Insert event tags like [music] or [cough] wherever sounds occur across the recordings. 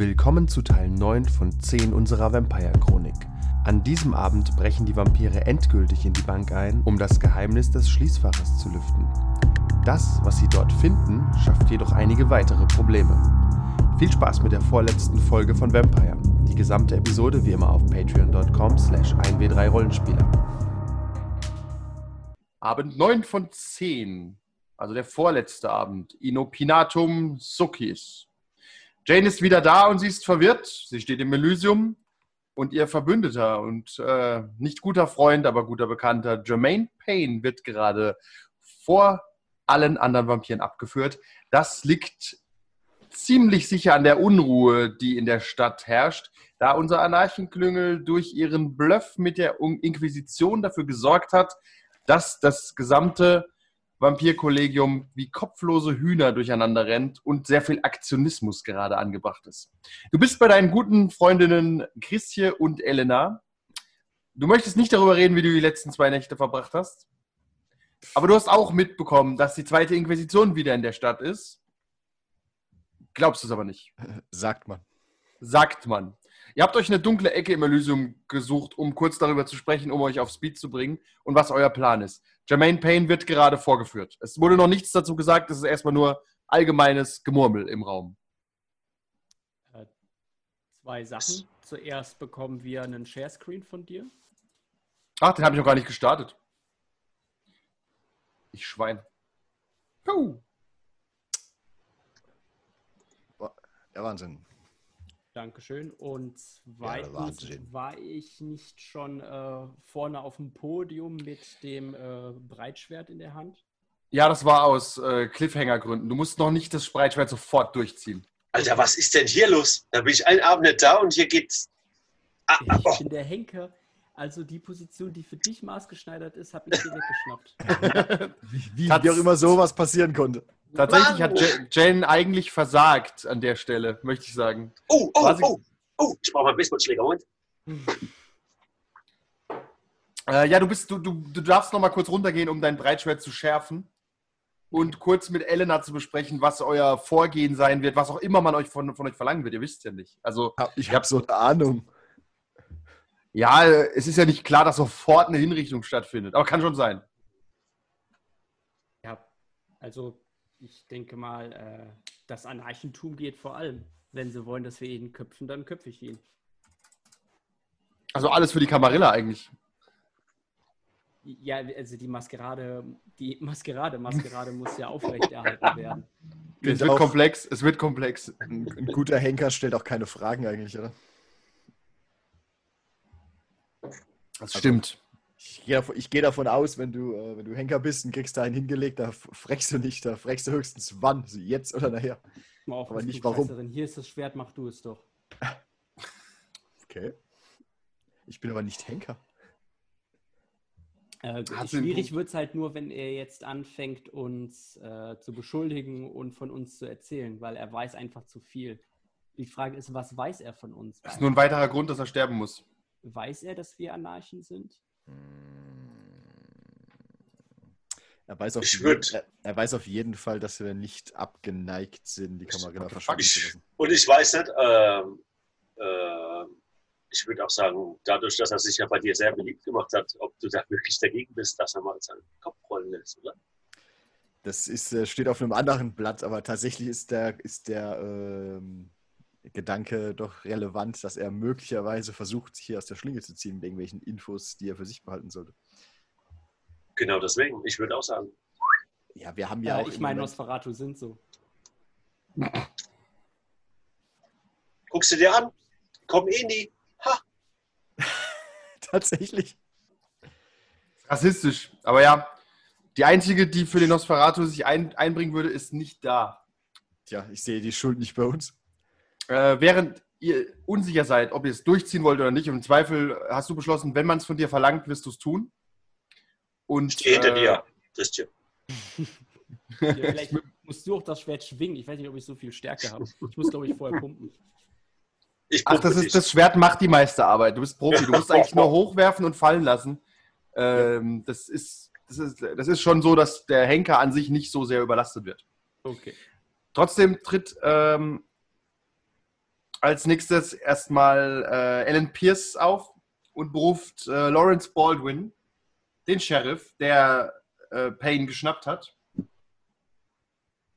Willkommen zu Teil 9 von 10 unserer Vampire-Chronik. An diesem Abend brechen die Vampire endgültig in die Bank ein, um das Geheimnis des Schließfaches zu lüften. Das, was sie dort finden, schafft jedoch einige weitere Probleme. Viel Spaß mit der vorletzten Folge von Vampire. Die gesamte Episode wie immer auf patreon.com slash 1w3rollenspieler. Abend 9 von 10, also der vorletzte Abend. Inopinatum Suckis. Jane ist wieder da und sie ist verwirrt. Sie steht im Elysium und ihr Verbündeter und äh, nicht guter Freund, aber guter Bekannter Jermaine Payne wird gerade vor allen anderen Vampiren abgeführt. Das liegt ziemlich sicher an der Unruhe, die in der Stadt herrscht, da unser Anarchenklüngel durch ihren Bluff mit der Inquisition dafür gesorgt hat, dass das gesamte Vampirkollegium wie kopflose Hühner durcheinander rennt und sehr viel Aktionismus gerade angebracht ist. Du bist bei deinen guten Freundinnen Christje und Elena. Du möchtest nicht darüber reden, wie du die letzten zwei Nächte verbracht hast. Aber du hast auch mitbekommen, dass die zweite Inquisition wieder in der Stadt ist. Glaubst du es aber nicht. Sagt man. Sagt man. Ihr habt euch eine dunkle Ecke im Elysium gesucht, um kurz darüber zu sprechen, um euch auf Speed zu bringen und was euer Plan ist. Jermaine Payne wird gerade vorgeführt. Es wurde noch nichts dazu gesagt, es ist erstmal nur allgemeines Gemurmel im Raum. Äh, zwei Sachen. Zuerst bekommen wir einen Sharescreen von dir. Ach, den habe ich noch gar nicht gestartet. Ich Schwein. Puh. Der Wahnsinn. Dankeschön. Und zweitens Wahnsinn. war ich nicht schon äh, vorne auf dem Podium mit dem äh, Breitschwert in der Hand? Ja, das war aus äh, Cliffhanger-Gründen. Du musst noch nicht das Breitschwert sofort durchziehen. Alter, was ist denn hier los? Da bin ich einen Abend nicht da und hier geht's. Ah, ah, Ich oh. bin der Henker. Also die Position, die für dich maßgeschneidert ist, habe ich dir [laughs] weggeschnappt. [laughs] Wie, wie, wie auch immer sowas passieren konnte. Tatsächlich Mann. hat Jane eigentlich versagt an der Stelle, möchte ich sagen. Oh, oh, oh, oh, ich brauche mal einen Baseballschläger. Moment. Äh, ja, du bist, du, du, du darfst noch mal kurz runtergehen, um dein Breitschwert zu schärfen und kurz mit Elena zu besprechen, was euer Vorgehen sein wird, was auch immer man euch von, von euch verlangen wird. Ihr wisst ja nicht. Also, Ich habe so eine Ahnung. ja, es ist ja nicht klar, dass sofort eine Hinrichtung stattfindet, aber kann schon sein. ja, also ich denke mal, äh, das Anarchentum geht vor allem. Wenn sie wollen, dass wir ihn köpfen, dann köpfe ich ihn. Also alles für die Kamarilla eigentlich. Ja, also die Maskerade, die Maskerade, Maskerade muss ja aufrechterhalten werden. [laughs] Es wird auch- komplex, es wird komplex. Ein, ein guter Henker stellt auch keine Fragen eigentlich, oder? Das stimmt. Ich gehe davon, ich gehe davon aus, wenn du, äh, wenn du Henker bist und kriegst da einen hingelegt, da f- fragst du nicht, da fragst du höchstens wann, so jetzt oder nachher. Mal auf, Aber nicht warum. Scheißerin. Hier ist das Schwert, mach du es doch. [laughs] Okay. Ich bin aber nicht Henker. Äh, schwierig wird es halt nur, wenn er jetzt anfängt, uns äh, zu beschuldigen und von uns zu erzählen, weil er weiß einfach zu viel. Die Frage ist, was weiß er von uns? Das ist nur ein weiterer Grund, dass er sterben muss. Weiß er, dass wir Anarchen sind? Er weiß, auf Ich jeden, er, er weiß auf jeden Fall, dass wir nicht abgeneigt sind, die the verschwinden zu lassen. und ich weiß nicht, ähm, ähm, ich würde auch sagen, dadurch, dass er sich ja bei dir sehr beliebt gemacht hat, ob du da wirklich dagegen bist, dass er mal seinen Kopf rollen lässt, oder? Das ist, äh, steht auf einem anderen Blatt, aber tatsächlich ist der, ist der ähm, Gedanke doch relevant, dass er möglicherweise versucht, sich hier aus der Schlinge zu ziehen mit irgendwelchen Infos, die er für sich behalten sollte. Genau deswegen. Ich würde auch sagen, Ja, wir haben ja Ja, auch. ich meine, Nosferatu sind so. [clears throat] guckst du dir an, komm eh nie. Ha, [laughs] tatsächlich. Rassistisch. Aber ja, die einzige, die für den Nosferatu sich ein, einbringen würde, ist nicht da. Tja, ich sehe die Schuld nicht bei uns. Äh, während ihr unsicher seid, ob ihr es durchziehen wollt oder nicht, und im Zweifel hast du beschlossen, wenn man es von dir verlangt, wirst du es tun. Und, ich stehe hinter äh, dir, Christian. Ja, vielleicht musst du auch das Schwert schwingen. Ich weiß nicht, ob ich so viel Stärke habe. Ich muss, glaube ich, vorher pumpen. Ich Ach, das, ist, das Schwert macht die meiste Arbeit. Du bist Profi. Du musst [laughs] eigentlich nur hochwerfen und fallen lassen. Ähm, das, ist, das, ist, das ist schon so, dass der Henker an sich nicht so sehr überlastet wird. Okay. Trotzdem tritt ähm, als nächstes erstmal äh, Alan Pierce auf und beruft äh, Lawrence Baldwin, den Sheriff, der äh, Payne geschnappt hat.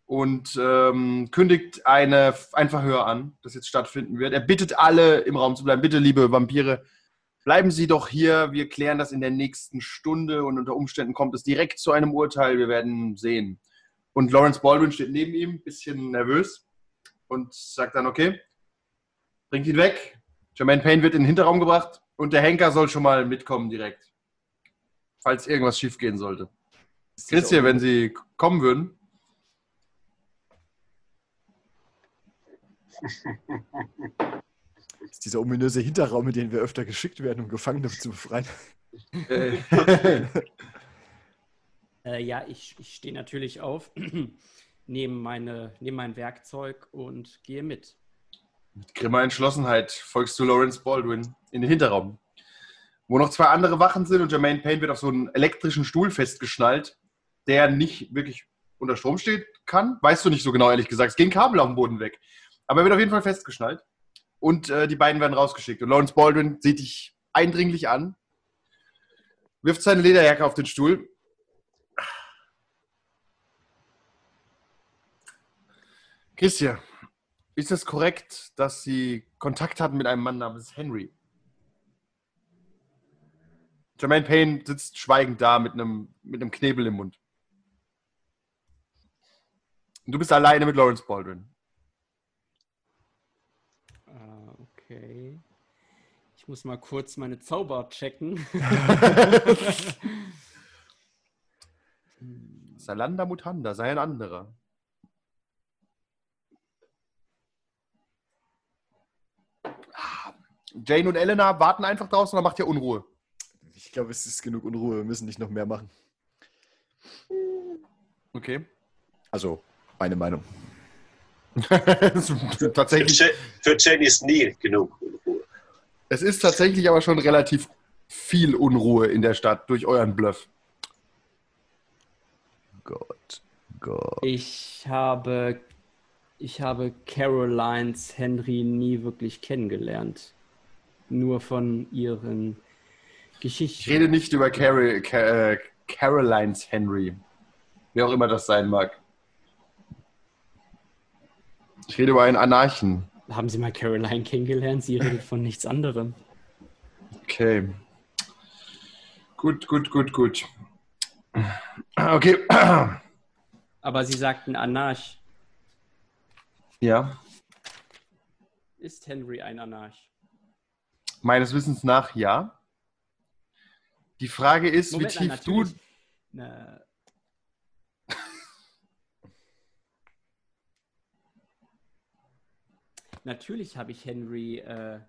Und ähm, kündigt eine, ein Verhör an, das jetzt stattfinden wird. Er bittet alle im Raum zu bleiben. Bitte, liebe Vampire, bleiben Sie doch hier. Wir klären das in der nächsten Stunde und unter Umständen kommt es direkt zu einem Urteil. Wir werden sehen. Und Lawrence Baldwin steht neben ihm, bisschen nervös und sagt dann, okay, bringt ihn weg. Jermaine Payne wird in den Hinterraum gebracht und der Henker soll schon mal mitkommen direkt. Falls irgendwas schief gehen sollte. Christian, wenn Sie kommen würden. Das [laughs] ist dieser ominöse Hinterraum, in den wir öfter geschickt werden, um Gefangene zu befreien. Äh, [laughs] Äh, ja, ich, ich stehe natürlich auf, [clears throat] nehme, meine, nehme mein Werkzeug und gehe mit. Mit grimmer Entschlossenheit folgst du Lawrence Baldwin in den Hinterraum, wo noch zwei andere Wachen sind und Jermaine Payne wird auf so einen elektrischen Stuhl festgeschnallt, der nicht wirklich unter Strom steht kann. Weißt du nicht so genau, ehrlich gesagt. Es gehen Kabel auf dem Boden weg. Aber er wird auf jeden Fall festgeschnallt. Und äh, die beiden werden rausgeschickt. Und Lawrence Baldwin sieht dich eindringlich an, wirft seine Lederjacke auf den Stuhl. Christian, ist es korrekt, dass Sie Kontakt hatten mit einem Mann namens Henry? Jermaine Payne sitzt schweigend da mit einem, mit einem Knebel im Mund. Und du bist alleine mit Lawrence Baldwin. Ah, okay. Ich muss mal kurz meine Zauber checken. [laughs] Salanda Mutanda, sei ein anderer. Jane und Elena warten einfach draußen oder macht ihr Unruhe? Ich glaube, es ist genug Unruhe. Wir müssen nicht noch mehr machen. Okay. Also, meine Meinung. [laughs] Für, tatsächlich, Jen, für Jen ist nie genug Ruhe. es ist tatsächlich aber schon relativ viel Unruhe in der Stadt durch euren Bluff. Gott, Gott. Ich habe, ich habe Carolines Henry nie wirklich kennengelernt. Nur von ihren Ich Geschichten. rede nicht über Carol, Ca- äh, Carolines Henry. Wer auch immer das sein mag. Ich rede über einen Anarchen. Haben Sie mal Caroline kennengelernt? Sie redet von nichts anderem. Okay. Gut, gut, gut, gut. Okay. Aber Sie sagten Anarch. Ja. Ist Henry ein Anarch? Meines Wissens nach ja. Die Frage ist, Moment, wie nein, tief du. natürlich- Na, [laughs] Natürlich habe ich Henry, äh,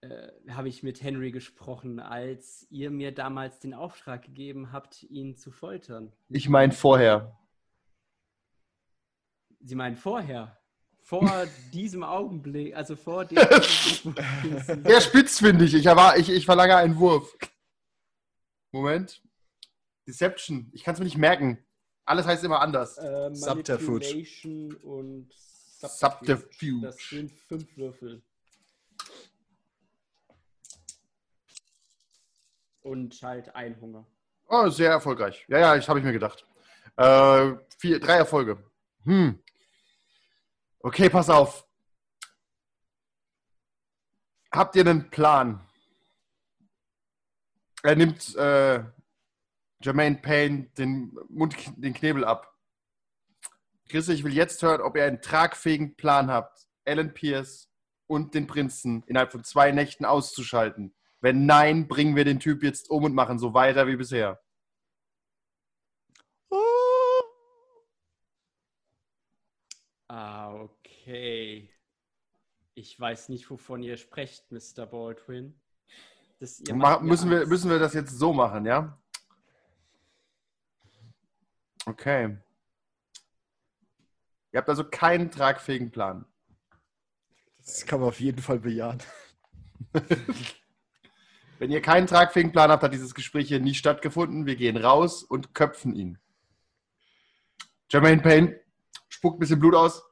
äh, habe ich mit Henry gesprochen, als ihr mir damals den Auftrag gegeben habt, ihn zu foltern. Ich meine vorher. Sie meinen vorher, vor diesem Augenblick, also vor dem [laughs] Sehr spitzfindig. Ich, erwar- ich, ich verlange einen Wurf. Moment. Deception. Ich kann es mir nicht merken. Alles heißt immer anders. Äh, Subterfuge. Und Subterfuge. Das sind fünf Würfel. Und halt ein Hunger. Oh, sehr erfolgreich. Ja, ja, ich habe ich mir gedacht. Äh, vier, drei Erfolge. Hm. Okay, pass auf. Habt ihr einen Plan? Er nimmt äh, Jermaine Payne den Mund, den Knebel ab. Chris, ich will jetzt hören, ob ihr einen tragfähigen Plan habt, Alan Pierce und den Prinzen innerhalb von zwei Nächten auszuschalten. Wenn nein, bringen wir den Typ jetzt um und machen so weiter wie bisher. Ah, okay. Ich weiß nicht, wovon ihr sprecht, Mr. Baldwin. Das, müssen, wir, müssen wir das jetzt so machen, ja? Okay. Ihr habt also keinen tragfähigen Plan. Das kann man auf jeden Fall bejahen. [laughs] Wenn ihr keinen tragfähigen Plan habt, hat dieses Gespräch hier nie stattgefunden. Wir gehen raus und köpfen ihn. Jermaine Payne spuckt ein bisschen Blut aus.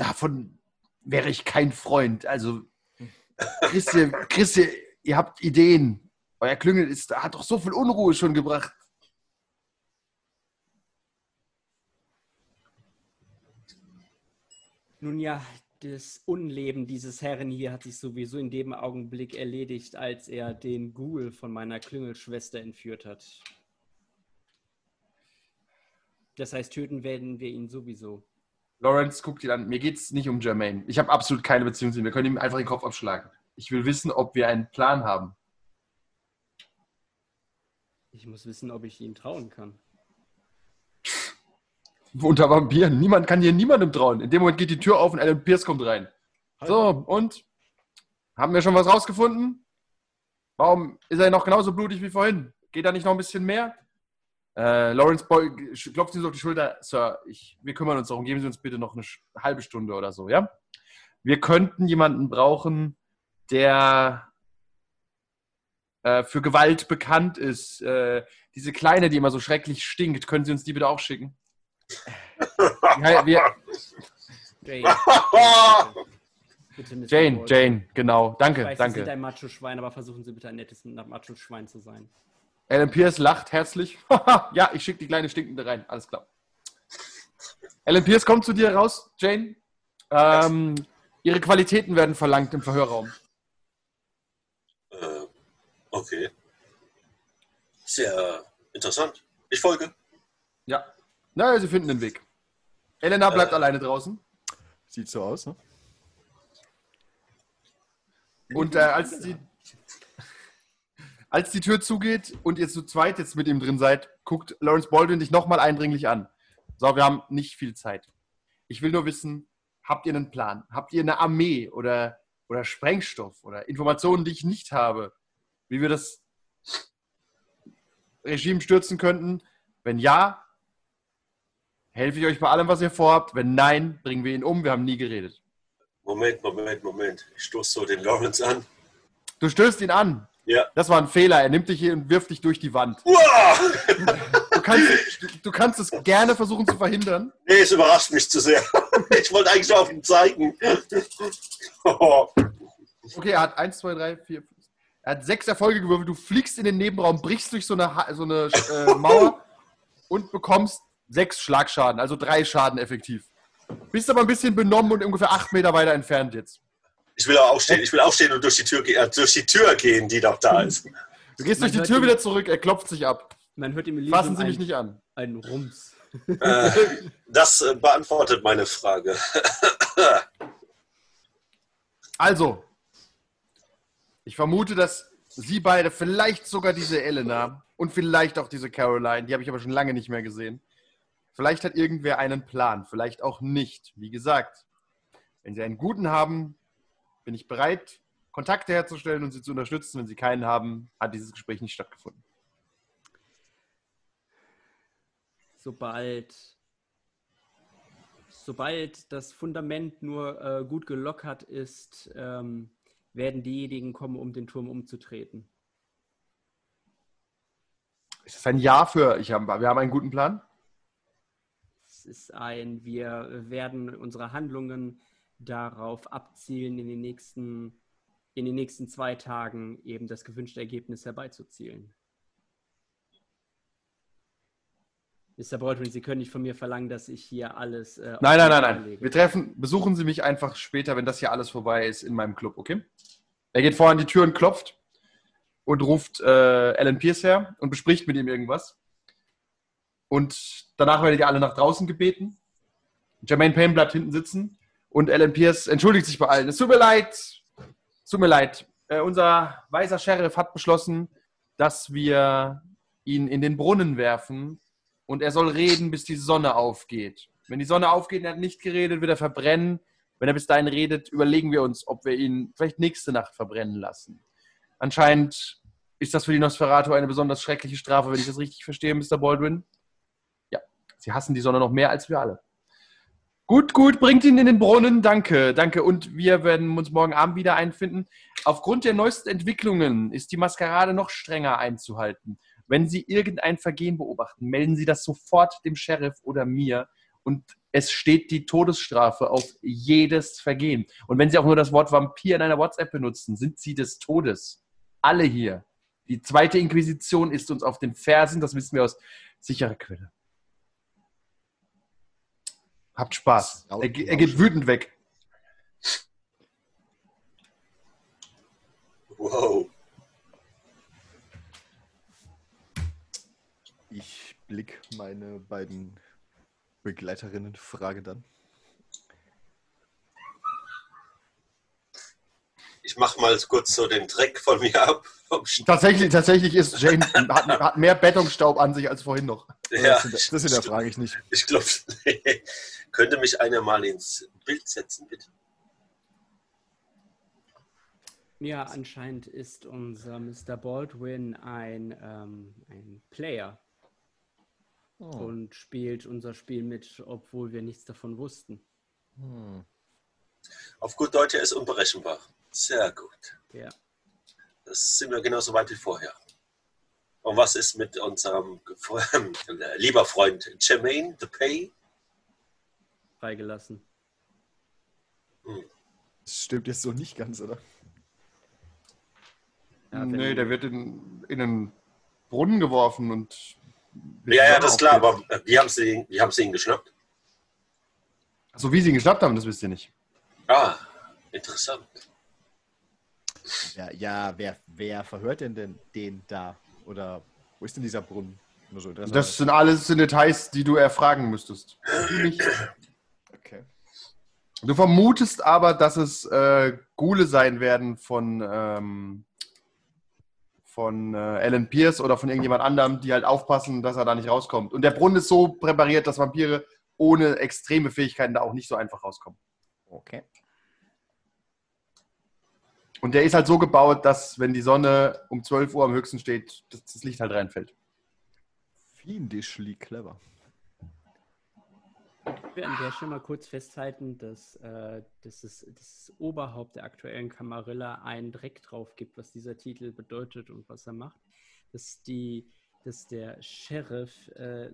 Davon wäre ich kein Freund. Also, Christi, Christi, ihr habt Ideen. Euer Klüngel ist, hat doch so viel Unruhe schon gebracht. Nun ja, das Unleben dieses Herrn hier hat sich sowieso in dem Augenblick erledigt, als er den Ghoul von meiner Klüngelschwester entführt hat. Das heißt, töten werden wir ihn sowieso. Lawrence guckt ihn an. Mir geht es nicht um Jermaine. Ich habe absolut keine Beziehung zu ihm. Wir können ihm einfach den Kopf abschlagen. Ich will wissen, ob wir einen Plan haben. Ich muss wissen, ob ich ihm trauen kann. [laughs] Unter Vampiren. Niemand kann hier niemandem trauen. In dem Moment geht die Tür auf und Alan Pierce kommt rein. So, und? Haben wir schon was rausgefunden? Warum ist er noch genauso blutig wie vorhin? Geht da nicht noch ein bisschen mehr? Äh, Lawrence Boy klopft ihm so auf die Schulter. Sir, ich, wir kümmern uns darum. Geben Sie uns bitte noch eine halbe Stunde oder so, ja? Wir könnten jemanden brauchen, der äh, für Gewalt bekannt ist. Äh, diese Kleine, die immer so schrecklich stinkt. Können Sie uns die bitte auch schicken? [laughs] ja, wir, Jane. bitte, Mr. Jane. Jane, genau. Danke, Ich weiß, Sie sind danke. ein Macho-Schwein, aber versuchen Sie bitte ein nettes Macho-Schwein zu sein. Alan Pierce lacht herzlich. [laughs] ja, ich schicke die kleine Stinkende rein. Alles klar. Alan Pierce kommt zu dir raus, Jane. Ähm, ihre Qualitäten werden verlangt im Verhörraum. Äh, okay. Sehr interessant. Ich folge. Ja. Naja, sie finden den Weg. Elena bleibt Äh. alleine draußen. Sieht so aus, ne? Und äh, als, die, als die Tür zugeht und ihr zu zweit jetzt mit ihm drin seid, guckt Lawrence Baldwin dich nochmal eindringlich an. So, wir haben nicht viel Zeit. Ich will nur wissen, habt ihr einen Plan? Habt ihr eine Armee oder, oder Sprengstoff oder Informationen, die ich nicht habe, wie wir das Regime stürzen könnten? Wenn ja, helfe ich euch bei allem, was ihr vorhabt. Wenn nein, bringen wir ihn um. Wir haben nie geredet. Moment, Moment, Moment. Ich stoße so den Lawrence an. Du stößt ihn an. Ja. Das war ein Fehler. Er nimmt dich hier und wirft dich durch die Wand. Du kannst, du, du kannst es gerne versuchen zu verhindern. Nee, es überrascht mich zu sehr. [laughs] Ich wollte eigentlich auf ihn zeigen. Oh. [laughs] Okay, er hat 1, 2, 3, 4, 5. Er hat sechs Erfolge gewürfelt. Du fliegst in den Nebenraum, brichst durch so eine, Ha- so eine äh, Mauer und bekommst sechs Schlagschaden, also drei Schaden effektiv. Bist aber ein bisschen benommen und ungefähr acht Meter weiter entfernt jetzt. Ich will auch aufstehen. Ich will aufstehen und durch die Tür, äh, durch die Tür gehen, die doch da ist. Du gehst Man durch die Tür ihn- wieder zurück, er klopft sich ab. Man hört im Elysium Fassen Sie mich ein, nicht an. einen Rums. Äh, das äh, beantwortet meine Frage. [laughs] Also, ich vermute, dass Sie beide, vielleicht sogar diese Elena und vielleicht auch diese Caroline, die habe ich aber schon lange nicht mehr gesehen, vielleicht hat irgendwer einen Plan, vielleicht auch nicht. Wie gesagt, wenn Sie einen guten haben, bin ich bereit, Kontakte herzustellen und Sie zu unterstützen. Wenn Sie keinen haben, hat dieses Gespräch nicht stattgefunden. Sobald, sobald das Fundament nur äh, gut gelockert ist, ähm, werden diejenigen kommen, um den Turm umzutreten. Ist das ein Ja für, ich hab, wir haben einen guten Plan? Es ist ein, wir werden unsere Handlungen darauf abzielen, in den nächsten, in den nächsten zwei Tagen eben das gewünschte Ergebnis herbeizuzielen. Mr. Baldwin, Sie können nicht von mir verlangen, dass ich hier alles. Äh, Nein, nein, nein, nein. Wir treffen, besuchen Sie mich einfach später, wenn das hier alles vorbei ist, in meinem Club, okay? Er geht vor an die Tür und klopft und ruft äh, Alan Pierce her und bespricht mit ihm irgendwas. Und danach werdet ihr alle nach draußen gebeten. Jermaine Payne bleibt hinten sitzen und Alan Pierce entschuldigt sich bei allen. Es tut mir leid, es tut mir leid. Äh, unser weiser Sheriff hat beschlossen, dass wir ihn in den Brunnen werfen und er soll reden, bis die Sonne aufgeht. Wenn die Sonne aufgeht und er hat nicht geredet, wird er verbrennen. Wenn er bis dahin redet, überlegen wir uns, ob wir ihn vielleicht nächste Nacht verbrennen lassen. Anscheinend ist das für die Nosferatu eine besonders schreckliche Strafe, wenn ich das richtig verstehe, Mr. Baldwin. Ja, sie hassen die Sonne noch mehr als wir alle. Gut, gut, bringt ihn in den Brunnen. Danke, danke. Und wir werden uns morgen Abend wieder einfinden. Aufgrund der neuesten Entwicklungen ist die Maskerade noch strenger einzuhalten. Wenn Sie irgendein Vergehen beobachten, melden Sie das sofort dem Sheriff oder mir und es steht die Todesstrafe auf jedes Vergehen. Und wenn Sie auch nur das Wort Vampir in einer WhatsApp benutzen, sind Sie des Todes. Alle hier. Die zweite Inquisition ist uns auf den Fersen, das wissen wir aus sicherer Quelle. Habt Spaß. Er, er geht wütend weg. Wow. Ich blick meine beiden Begleiterinnen, frage dann. Ich mach mal kurz so den Dreck von mir ab. Tatsächlich, tatsächlich ist Jane [laughs] hat, hat mehr Bettungsstaub an sich als vorhin noch. Ja, das, das hinterfrage ich nicht. ich glaube, [laughs] könnte mich einer mal ins Bild setzen, bitte? Ja, anscheinend ist unser Mr. Baldwin ein, ähm, ein Player und spielt unser Spiel mit, obwohl wir nichts davon wussten. Hm. Auf gut Deutsch, er ist unberechenbar. Sehr gut. Ja. Das sind wir genauso weit wie vorher. Und was ist mit unserem äh, [laughs] lieber Freund Jermaine Depay? Freigelassen. Das stimmt jetzt so nicht ganz, oder? Ja, nee, der wird in, in einen Brunnen geworfen und. Ja, ja, das ist klar, aber äh, wie haben sie, ihn- wie haben sie ihn geschnappt? So wie sie ihn geschnappt haben, das wisst ihr nicht. Ah, interessant. Ja, ja wer, wer verhört denn, denn den da? Oder wo ist denn dieser Brunnen? So interessant. Das sind alles Details, die du erfragen müsstest. Okay. Du vermutest aber, dass es äh, Gule sein werden von, ähm, von äh, Alan Pierce oder von irgendjemand anderem, die halt aufpassen, dass er da nicht rauskommt. Und der Brunnen ist so präpariert, dass Vampire ohne extreme Fähigkeiten da auch nicht so einfach rauskommen. Okay. Und der ist halt so gebaut, dass wenn die Sonne um 12 Uhr am höchsten steht, dass das Licht halt reinfällt. Fiendishly clever. Ich will an der Stelle mal kurz festhalten, dass, äh, dass es, das Oberhaupt der aktuellen Camarilla einen Dreck drauf gibt, was dieser Titel bedeutet und was er macht. Dass, die, dass der Sheriff äh,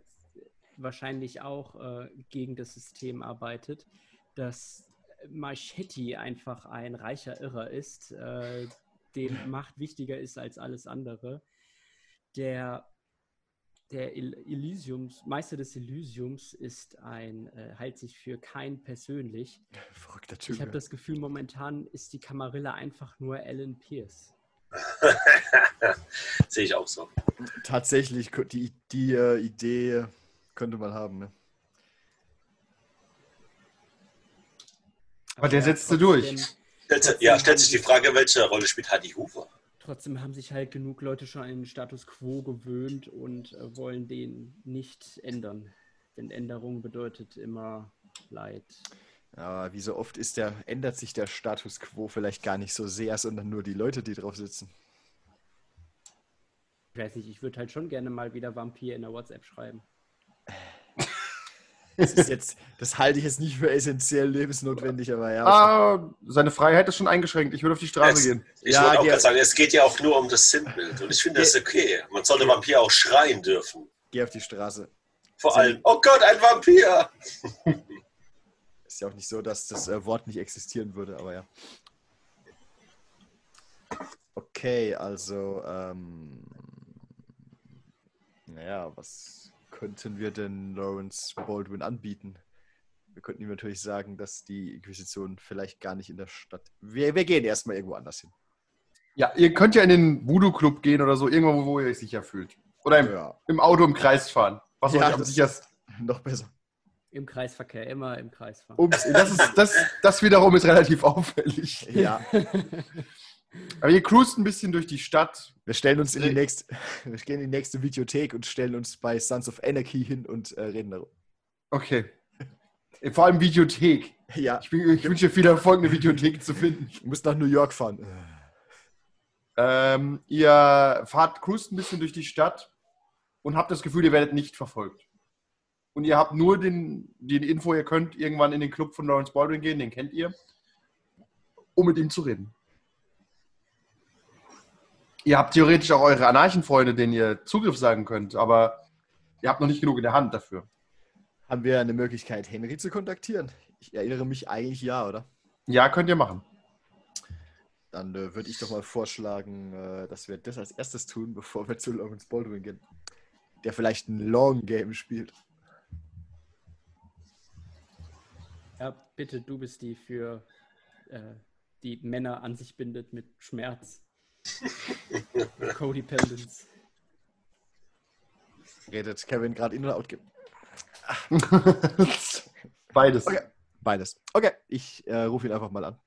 wahrscheinlich auch äh, gegen das System arbeitet, dass Marchetti einfach ein reicher Irrer ist, äh, dem Macht wichtiger ist als alles andere. Der der El Elysiums, Meister des Elysiums ist ein, äh, hält sich für kein persönlich. [laughs] Verrückter Typ. Ich habe das Gefühl, momentan ist die Camarilla einfach nur Alan Pierce. [laughs] Sehe ich auch so. Tatsächlich, die, die äh, Idee könnte man haben. Ne? Aber der setzte durch. trotzdem- Stellt sich- Ja, stellt sich die Frage, welche Rolle spielt Heidi Hoover? Trotzdem haben sich halt genug Leute schon an den Status quo gewöhnt und äh, wollen den nicht ändern. Denn Änderung bedeutet immer Leid. Aber wie so oft ist der, ändert sich der Status quo vielleicht gar nicht so sehr, sondern nur die Leute, die drauf sitzen. Ich weiß nicht, ich würde halt schon gerne mal wieder Vampir in der WhatsApp schreiben. Das ist jetzt, das halte ich jetzt nicht für essentiell lebensnotwendig, aber ja. Ah, seine Freiheit ist schon eingeschränkt. Ich würde auf die Straße Es- gehen. Ich Ja, wollte auch gerade sagen, es geht ja auch nur um das Sinnbild. Und ich finde das okay. Man sollte Vampir auch schreien dürfen. Geh auf die Straße. Vor Sie- allem, oh Gott, ein Vampir! Ist ja auch nicht so, dass das äh, Wort nicht existieren würde, aber ja. Okay, also, ähm, naja, was könnten wir denn Lawrence Baldwin anbieten? Wir könnten ihm natürlich sagen, dass die Inquisition vielleicht gar nicht in der Stadt. Wir, wir gehen erstmal irgendwo anders hin. Ja, ihr könnt ja in den Voodoo-Club gehen oder so, irgendwo, wo ihr euch sicher fühlt. Oder im, Ja, im Auto im Kreis fahren. Was Ja, euch am sichersten. noch besser. Im Kreisverkehr, immer im Kreis fahren. Ups, das, ist, das, das wiederum ist relativ auffällig. Ja, [laughs] Aber ihr cruist ein bisschen durch die Stadt. wir stellen uns in die nächste, [laughs] wir gehen in die nächste Videothek und stellen uns bei Sons of Anarchy hin und äh, reden darüber. Okay. Vor allem Videothek. Ja, Ich, bin, ich wünsche viel Erfolg, eine Videothek zu finden. ich muss nach New York fahren. Ähm, ihr fahrt, cruist ein bisschen durch die Stadt und habt das Gefühl, ihr werdet nicht verfolgt. Und ihr habt nur den, die Info, ihr könnt irgendwann in den Club von Lawrence Baldwin gehen, den kennt ihr, um mit ihm zu reden. Ihr habt theoretisch auch eure Anarchenfreunde, denen ihr Zugriff sagen könnt, aber ihr habt noch nicht genug in der Hand dafür. Haben wir eine Möglichkeit, Henry zu kontaktieren? Ich erinnere mich eigentlich ja, oder? Ja, könnt ihr machen. Dann äh, würde ich doch mal vorschlagen, äh, dass wir das als erstes tun, [laughs] bevor wir zu Lawrence Baldwin gehen. Der vielleicht ein Long Game spielt. Ja, bitte, du bist die für äh, die Männer an sich bindet mit Schmerz. [laughs] Codependence. Redet Kevin gerade in oder out? [laughs] Beides. Okay. Beides. Okay, ich äh, rufe ihn einfach mal an.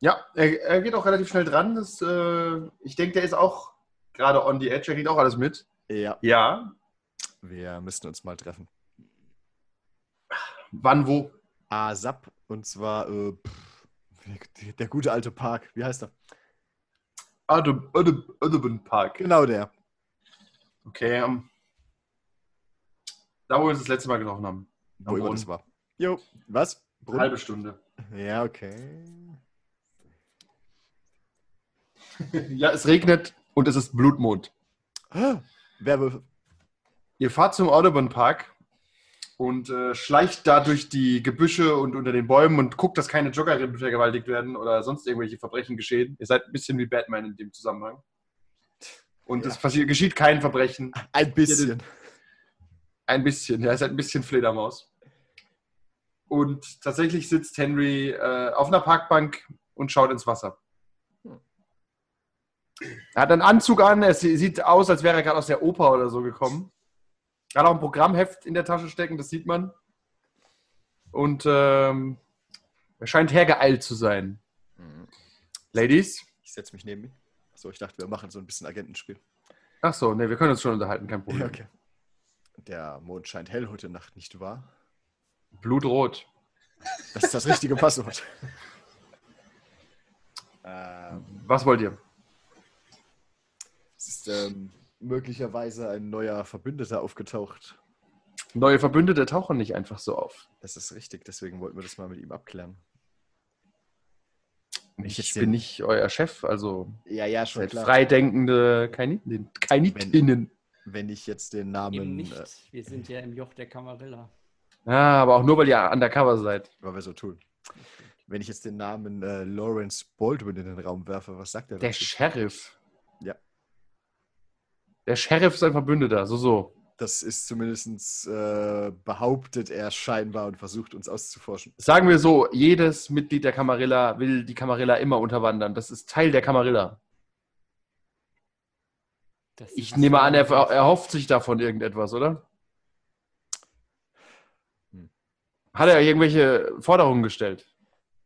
Ja, er, er geht auch relativ schnell dran. Das, äh, ich denke, der ist auch gerade on the edge. Er kriegt auch alles mit. Ja, Ja. wir müssten uns mal treffen. Wann, wo? ASAP und zwar äh, pff, der, der gute alte Park. Wie heißt er? Audub- Audub- Audubon Park. Genau der. Okay. ähm, da, wo wir uns das letzte Mal getroffen haben. Wo immer das war. Jo, was? Brunnen? Halbe Stunde. Ja, okay. [laughs] ja, es regnet und es ist Blutmond. Ah, Werbe. Ihr fahrt zum Audubon Park und äh, schleicht da durch die Gebüsche und unter den Bäumen und guckt, dass keine Joggerinnen vergewaltigt werden oder sonst irgendwelche Verbrechen geschehen. Ihr seid ein bisschen wie Batman in dem Zusammenhang. Und es passiert, geschieht kein Verbrechen. Ein bisschen. Ein bisschen, ja, ihr seid ein bisschen Fledermaus. Und tatsächlich sitzt Henry äh, auf einer Parkbank und schaut ins Wasser. Er hat einen Anzug an, es sieht aus, als wäre er gerade aus der Oper oder so gekommen. Er hat auch ein Programmheft in der Tasche stecken, das sieht man. Und ähm, er scheint hergeeilt zu sein. Mhm. Ladies? Ich setze mich neben ihn. So, ich dachte, wir machen so ein bisschen Agentenspiel. Ach so, ne, wir können uns schon unterhalten, kein Problem. Ja, okay. Der Mond scheint hell heute Nacht, nicht wahr? Blutrot. Das ist das richtige Passwort. ähm, Was wollt ihr? es ist ähm, möglicherweise ein neuer Verbündeter aufgetaucht. Neue Verbündete tauchen nicht einfach so auf. Das ist richtig, deswegen wollten wir das mal mit ihm abklären. Ich, jetzt bin nicht euer Chef, also Ja, ja, schon seid klar. freidenkende Kainitinnen. Wenn ich jetzt den Eben Namen, nicht. äh, Wir sind ja im Joch der Kamarilla. Ja, aber auch nur, weil ihr undercover seid. weil wir so tun. Wenn ich jetzt den Namen äh, Lawrence Baldwin in den Raum werfe, was sagt er Der dazu? Sheriff. Der Sheriff ist ein Verbündeter, so, so. Das ist zumindest äh, behauptet er scheinbar und versucht uns auszuforschen. Sagen wir so, jedes Mitglied der Camarilla will die Camarilla immer unterwandern. Das ist Teil der Camarilla. Das Ich nehme an, er er hofft sich davon irgendetwas, oder? Hm. Hat er irgendwelche Forderungen gestellt?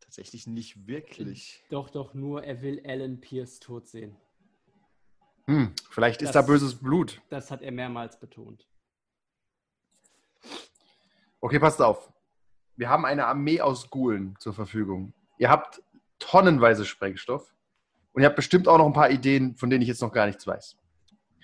Tatsächlich nicht wirklich. Doch, doch, nur er will Alan Pierce tot sehen. Hm, vielleicht ist Das- da böses Blut. Das hat er mehrmals betont. Okay, passt auf. Wir haben eine Armee aus Gulen zur Verfügung. Ihr habt tonnenweise Sprengstoff und ihr habt bestimmt auch noch ein paar Ideen, von denen ich jetzt noch gar nichts weiß.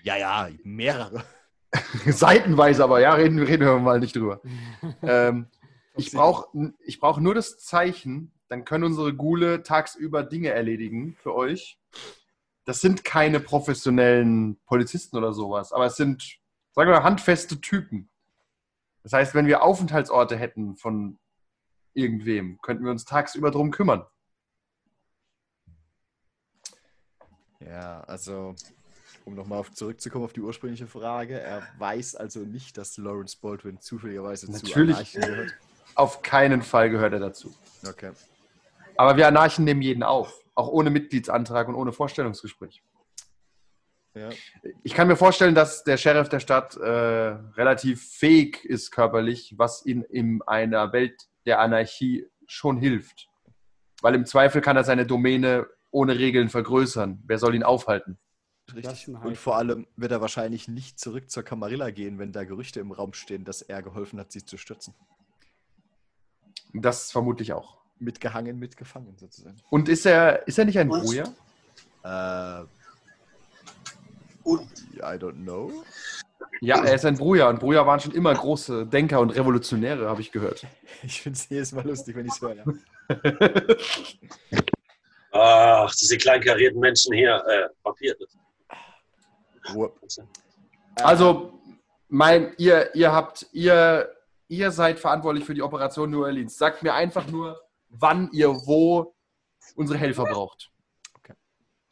Ja, ja, mehrere. [laughs] Seitenweise aber, ja, reden, reden wir mal nicht drüber. [laughs] ähm, ich brauche ich brauch nur das Zeichen, dann können unsere Gule tagsüber Dinge erledigen für euch. Das sind keine professionellen Polizisten oder sowas, aber es sind, sagen wir mal, handfeste Typen. Das heißt, wenn wir Aufenthaltsorte hätten von irgendwem, könnten wir uns tagsüber drum kümmern. Ja, also, um nochmal zurückzukommen auf die ursprüngliche Frage, er weiß also nicht, dass Lawrence Baldwin zufälligerweise Natürlich. zu Anarchen gehört. Auf keinen Fall gehört er dazu. Okay. Aber wir Anarchen nehmen jeden auf, auch ohne Mitgliedsantrag und ohne Vorstellungsgespräch. Ja. Ich kann mir vorstellen, dass der Sheriff der Stadt äh, relativ fähig ist körperlich, was ihm in einer Welt der Anarchie schon hilft. Weil im Zweifel kann er seine Domäne ohne Regeln vergrößern. Wer soll ihn aufhalten? Richtig. Und vor allem wird er wahrscheinlich nicht zurück zur Camarilla gehen, wenn da Gerüchte im Raum stehen, dass er geholfen hat, sie zu stürzen. Das vermute ich auch. Mitgehangen, mitgefangen sozusagen. Und ist er, ist er nicht ein Und? Bruja? Äh, Und I don't know. Ja, er ist ein Bruja. Und Bruja waren schon immer große Denker und Revolutionäre, habe ich gehört. [laughs] Ich finde es jedes Mal lustig, wenn ich es höre. Ja. [laughs] ach, diese kleinkarierten Menschen hier, äh. Ruhe. Also, mein, ihr, ihr habt, ihr, ihr seid verantwortlich für die Operation New Orleans. Sagt mir einfach nur, wann ihr wo unsere Helfer braucht.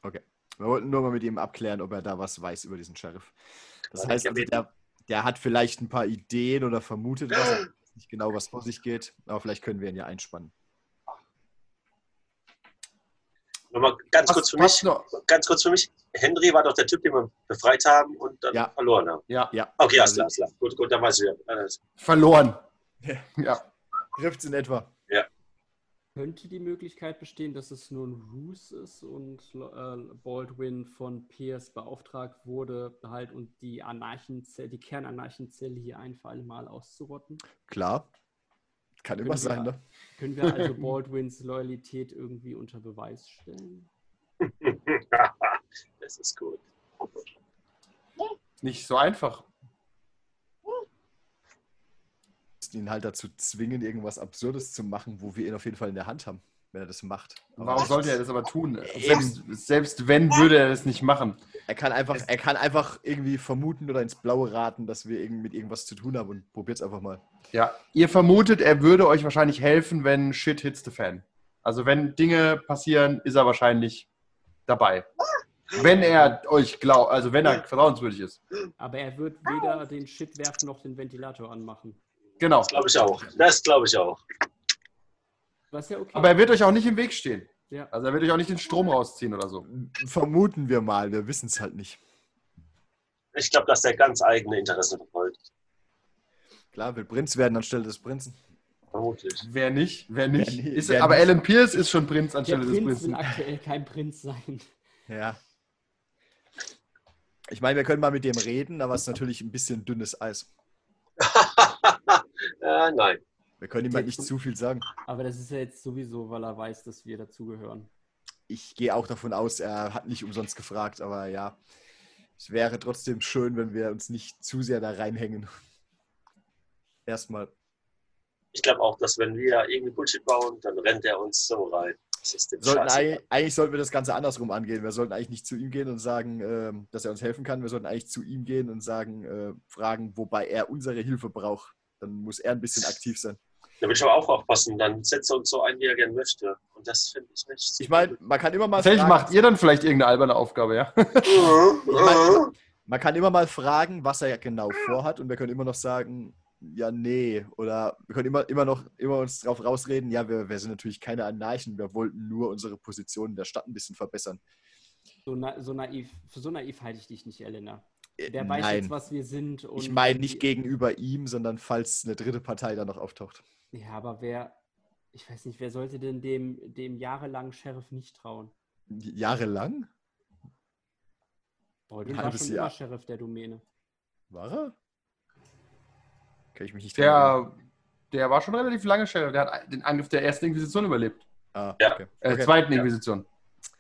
Okay. Wir wollten nur mal mit ihm abklären, ob er da was weiß über diesen Sheriff. Das Ja, heißt, also, der, der hat vielleicht ein paar Ideen oder vermutet was. er weiß nicht genau, was vor sich geht, aber vielleicht können wir ihn ja einspannen. Nochmal ganz Was- kurz für mich. noch? Ganz kurz für mich. Henry war doch der Typ, den wir befreit haben und dann Ja. verloren haben. Ja, Ja. Okay, alles also, klar, alles klar. Gut, gut, dann weiß ich ja. Alles. verloren. Ja. [laughs] Ja. Trifft's in etwa. Könnte die Möglichkeit bestehen, dass es nur ein Ruse ist und äh, Baldwin von Pierce beauftragt wurde, halt und die Anarchenzelle, die Kernanarchenzelle hier ein für alle Mal auszurotten? Klar. Kann immer Können sein, wir- ne? Können wir also Baldwins Loyalität irgendwie unter Beweis stellen? [laughs] das ist gut. Nicht so einfach. Müssten ihn halt dazu zwingen, irgendwas Absurdes zu machen, wo wir ihn auf jeden Fall in der Hand haben, wenn er das macht. Aber Warum sollte er das aber tun? Selbst, selbst wenn, würde er das nicht machen. Er kann, einfach, er kann einfach irgendwie vermuten oder ins Blaue raten, dass wir irgend mit irgendwas zu tun haben und probiert's einfach mal. Ja, ihr vermutet, er würde euch wahrscheinlich helfen, wenn Shit hits the fan. Also wenn Dinge passieren, ist er wahrscheinlich dabei. Wenn er euch glaubt, also wenn er vertrauenswürdig ist. Aber er wird weder den Shit werfen noch den Ventilator anmachen. Genau. Das glaube ich auch. Das glaube ich auch. Was ja okay Aber er wird euch auch nicht im Weg stehen. Ja. Also er wird euch auch nicht den Strom rausziehen oder so. Vermuten wir mal, wir wissen es halt nicht. Ich glaube, dass der ganz eigene Interessen verfolgt. Klar, will Prinz werden anstelle des Prinzen. Vermutlich. Wer nicht? Wer nicht? Wer ist, wer aber nicht. Alan Pierce ist schon Prinz Der anstelle des Prinz will Prinzen. aktuell kein Prinz sein. Ja. Ich meine, wir können mal mit dem reden, aber es ist natürlich ein bisschen dünnes Eis. [laughs] äh, nein. Wir können ihm halt nicht zu viel sagen. Aber das ist ja jetzt sowieso, weil er weiß, dass wir dazugehören. Ich gehe auch davon aus, er hat nicht umsonst gefragt, aber ja, es wäre trotzdem schön, wenn wir uns nicht zu sehr da reinhängen. Erstmal. Ich glaube auch, dass wenn wir irgendwie Bullshit bauen, dann rennt er uns so rein. Das ist dem Sollten eigentlich sollten wir das Ganze andersrum angehen. Wir sollten eigentlich nicht zu ihm gehen und sagen, ähm, dass er uns helfen kann. Wir sollten eigentlich zu ihm gehen und sagen, äh, fragen, wobei er unsere Hilfe braucht. Dann muss er ein bisschen aktiv sein. Da will ich aber auch aufpassen. Dann setzt er uns so ein, wie er gerne möchte. Und das finde ich nicht. Ich meine, man kann immer mal Tatsächlich fragen, macht ihr dann vielleicht irgendeine alberne Aufgabe, ja? mein- man kann immer mal fragen, was er genau vorhat und wir können immer noch sagen, ja, nee. Oder wir können immer, immer noch immer uns drauf rausreden, ja, wir, wir sind natürlich keine Anarchen, wir wollten nur unsere Position in der Stadt ein bisschen verbessern. So, na, so naiv, für so naiv halte ich dich nicht, Elena. Äh, Der weiß Nein, jetzt, was wir sind. Und ich meine nicht gegenüber ihm, sondern falls eine dritte Partei da noch auftaucht. Ja, aber wer, ich weiß nicht, wer sollte denn dem, dem jahrelangen Sheriff nicht trauen? Jahrelang? Baldwin Ein war halbes schon Jahr. immer Sheriff der Domäne. War er? Kann ich mich nicht. Der, der war schon relativ lange Sheriff. Der hat den Angriff der ersten Inquisition überlebt. Ah, Ja. okay. Äh, okay. zweiten Ja. Inquisition.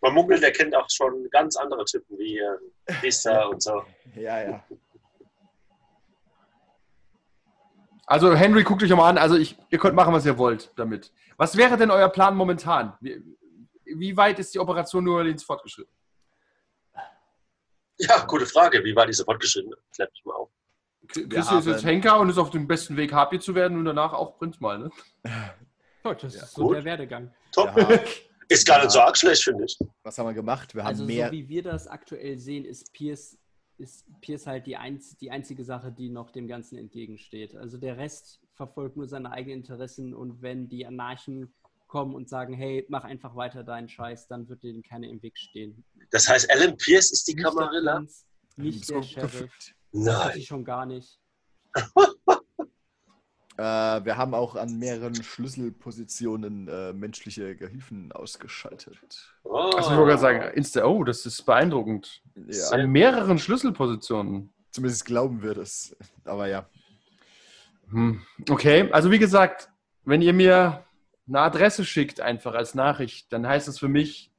Man munkelt, der kennt auch schon ganz andere Typen wie äh, Priester und so. Ja, ja. Also Henry, guckt euch mal an. Also ich, ihr könnt machen, was ihr wollt damit. Was wäre denn euer Plan momentan? Wie, wie weit ist die Operation New Orleans fortgeschritten? Ja, gute Frage. Wie war diese fortgeschritten? Klär mich mal auf. Haben- ist jetzt Henker und ist auf dem besten Weg, Harpy zu werden und danach auch Prinz mal, ne? [laughs] Ja, das Ja, ist so gut. der Werdegang. Top. Ja. [laughs] Ist gar nicht so arg schlecht, finde ich. Was haben wir gemacht? Wir haben Also mehr. so wie wir das aktuell sehen, ist Pierce, ist Pierce halt die, einz die einzige Sache, die noch dem Ganzen entgegensteht. Also der Rest verfolgt nur seine eigenen Interessen und wenn die Anarchen kommen und sagen, hey, mach einfach weiter deinen Scheiß, dann wird denen keiner im Weg stehen. Das heißt, Alan Pierce ist die Nicht der Kamarilla? Prinz, nicht So der Sheriff, gefühlt. das Nein. ich schon gar nicht. [laughs] Äh, wir haben auch an mehreren Schlüsselpositionen äh, menschliche Gehilfen ausgeschaltet. Oh. Also ich wollte gerade sagen, Insta, oh, das ist beeindruckend. Ja, An mehreren Schlüsselpositionen. zumindest glauben wir das. Aber ja. Hm. Okay, also wie gesagt, wenn ihr mir eine Adresse schickt, einfach als Nachricht, dann heißt es für mich,